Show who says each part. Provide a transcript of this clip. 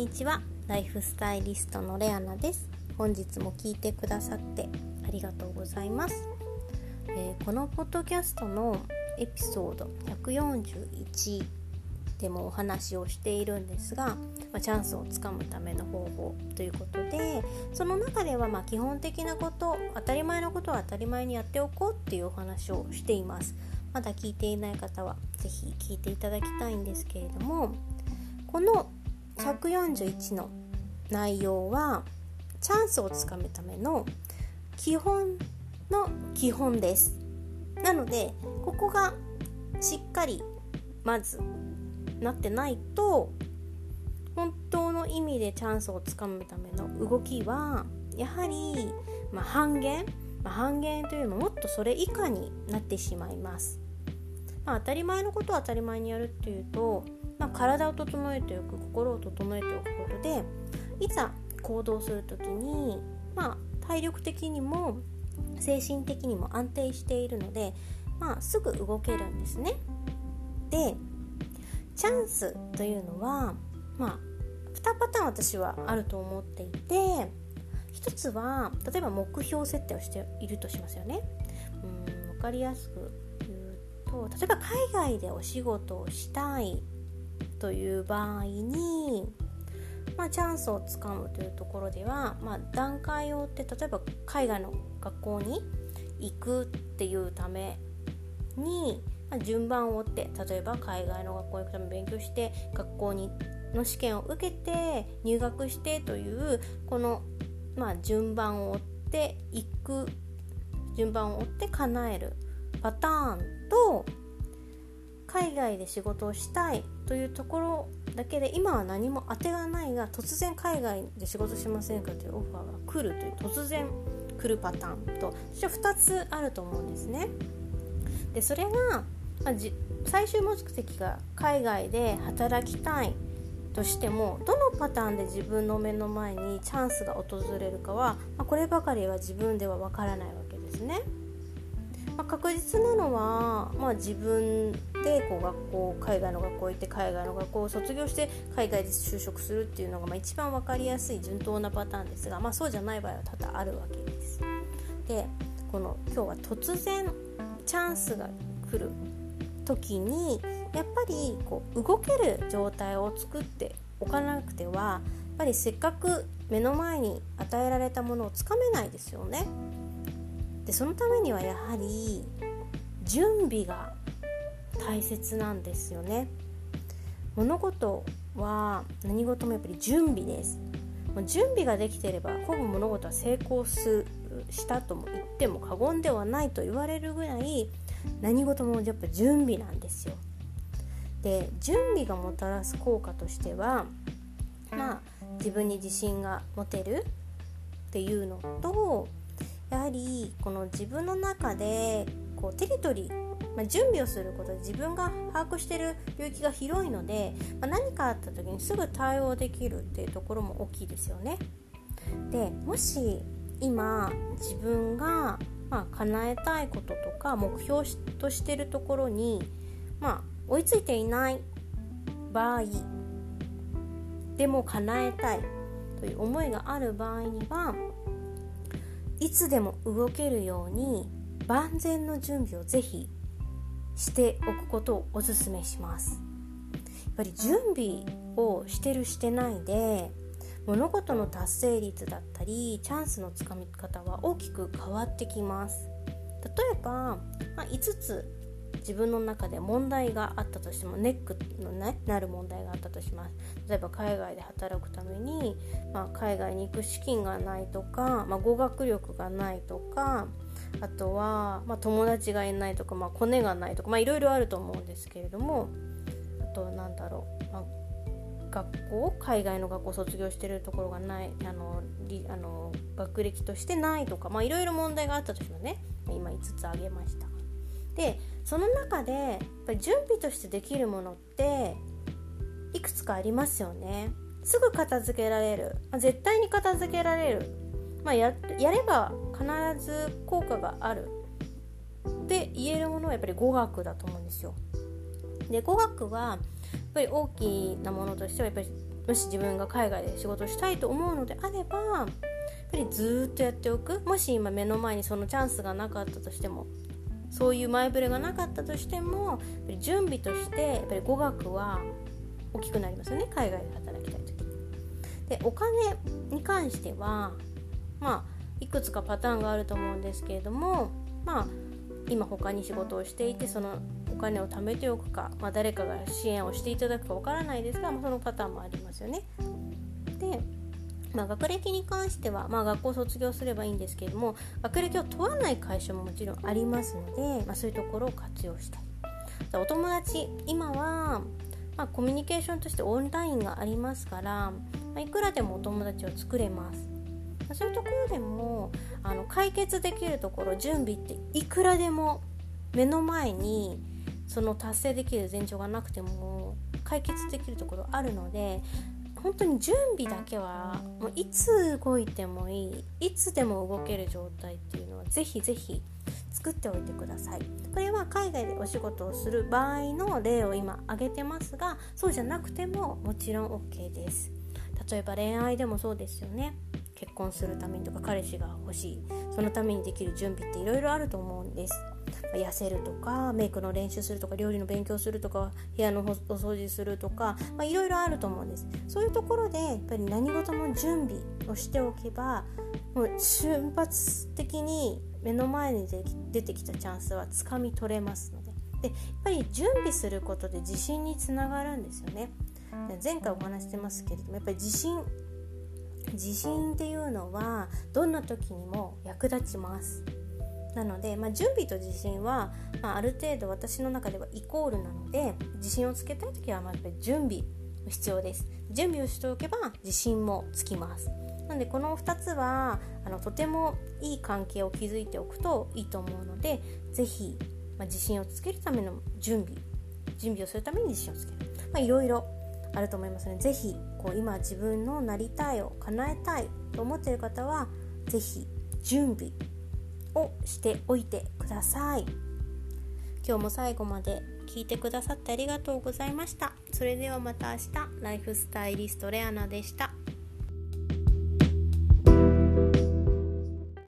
Speaker 1: にちは。ライフスタイリストのレアナです。本日も聞いてくださってありがとうございます、えー、このポッドキャストのエピソード141でもお話をしているんですが、まあ、チャンスをつかむための方法ということでその中ではま基本的なこと当たり前のことは当たり前にやっておこうっていうお話をしています。まだ聞いていない方は是非聞いていただきたいんですけれどもこの141の内容はチャンスをつかむための基本の基本です。なのでここがしっかりまずなってないと本当の意味でチャンスをつかむための動きはやはり、まあ、半減、まあ、半減というのももっとそれ以下になってしまいます、まあ、当たり前のことを当たり前にやるっていうと、まあ、体を整えておく心を整えておくことでいざ行動する時に、まあ、体力的にも精神的にも安定しているので、まあ、すぐ動けるんですね。でチャンスというのはまあ2パターン私はあると思っていて1つは例えば目標設定をしているとしますよね。うん分かりやすく言うと例えば海外でお仕事をしたいという場合に、まあ、チャンスをつかむというところでは、まあ、段階を追って例えば海外の学校に行くっていうためにまあ、順番を追って例えば海外の学校に行くために勉強して学校にの試験を受けて入学してというこの、まあ、順番を追っていく順番を追って叶えるパターンと海外で仕事をしたいというところだけで今は何も当てがないが突然海外で仕事しませんかというオファーが来るという突然来るパターンとそして2つあると思うんですね。でそれがまあ、最終目的が海外で働きたいとしてもどのパターンで自分の目の前にチャンスが訪れるかは、まあ、こればかりは自分ではわからないわけですね。まあ、確実なのは、まあ、自分でこう学校海外の学校行って海外の学校を卒業して海外で就職するっていうのが、まあ、一番分かりやすい順当なパターンですが、まあ、そうじゃない場合は多々あるわけです。でこの今日は突然チャンスが来る時にやっぱりこう動ける状態を作っておかなくてはやっぱりせっかく目の前に与えられたものをつかめないですよね。でそのためにはやはり準備が大切なんですよね。物事は何事もやっぱり準備です。準備ができていればほぼ物事は成功すしたとも言っても過言ではないと言われるぐらい何事もやっぱ準備なんですよ。で準備がもたらす効果としてはまあ自分に自信が持てるっていうのとやはりこの自分の中でこうテリトリーまあ、準備をすることで自分が把握している領域が広いので、まあ、何かあった時にすぐ対応できるっていうところも大きいですよね。でもし今自分がまあ、叶えたいこととか目標としてるところに、まあ、追いついていない場合でも叶えたいという思いがある場合にはいつでも動けるように万全の準備をぜひしておくことをおすすめします。やっぱり準備をしてるしてないで物事の達成率だったりチャンスのつかみ方は大きく変わってきます。例えば、まあ、5つ自分の中で問題があったとしてもネックの、ね、なる問題があったとします。例えば海外で働くために、まあ、海外に行く資金がないとか、まあ、語学力がないとかあとは、まあ、友達がいないとか、まあ、コネがないとかいろいろあると思うんですけれどもあとは何だろう、まあ、学校？海外の学校卒業してるところがないあのあの学歴としてないとかいろいろ問題があったとしてもね今5つ挙げました。でその中でやっぱり準備としてできるものっていくつかありますよね。すぐ片付けられる、ま、絶対に片付けられる、まあや、やれば必ず効果がある。って言えるものはやっぱり語学だと思うんですよ。で語学はやっぱり大きなものとしてはやっぱりもし自分が海外で仕事したいと思うのであればやっぱりずっとやっておく。もし今目の前にそのチャンスがなかったとしてもそういう前触れがなかったとしても準備としてやっぱり語学は大きくなりますよね海外で働きたい時でお金に関してはまあいくつかパターンがあると思うんですけれどもまあ今他に仕事をしていてそのお金を貯めておくか、まあ、誰かが支援をしていただくかわからないですが、まあ、そのパターンもありますよね。まあ、学歴に関しては、まあ、学校を卒業すればいいんですけれども学歴を問わない会社ももちろんありますので、まあ、そういうところを活用したい。お友達今は、まあ、コミュニケーションとしてオンラインがありますから、まあ、いくらでもお友達を作れます。まあそういうところでもあの解決できるところ準備っていくらでも目の前にその達成できる前兆がなくても解決できるところあるので本当に準備だけはもういつ動いてもいいいつでも動ける状態っていうのはぜひぜひ作っておいてください。これは海外でお仕事をする場合の例を今挙げてますがそうじゃなくてももちろん OK です。例えば恋愛でもそうですよね。結婚するためにとか彼氏が欲しい。そのためにできる準備っていろいろあると思うんです。痩せるとかメイクの練習するとか料理の勉強するとか部屋のお掃除するとかいろいろあると思うんです。そういうところでやっぱり何事も準備をしておけばもう瞬発的に目の前に出てきたチャンスはつかみ取れますので。でやっぱり準備することで自信につながるんですよね。前回お話してますけれどもやっぱり自信自信っていうのはどんな時にも役立ちます。なので、まあ、準備と自信は、まあ、ある程度私の中ではイコールなので自信をつけたい時はまあやっぱり準備必要です。準備をしておけば自信もつきます。なのでこの2つはあのとてもいい関係を築いておくといいと思うので是非、まあ、自信をつけるための準備準備をするために自信をつける、ま、いろいろあると思いますので是非こう今自分のなりたいを叶えたいと思っている方は是非準備をしておいてください。今日も最後まで聞いてくださってありがとうございました。それではまた明日。ライフスタイリストレアナでした。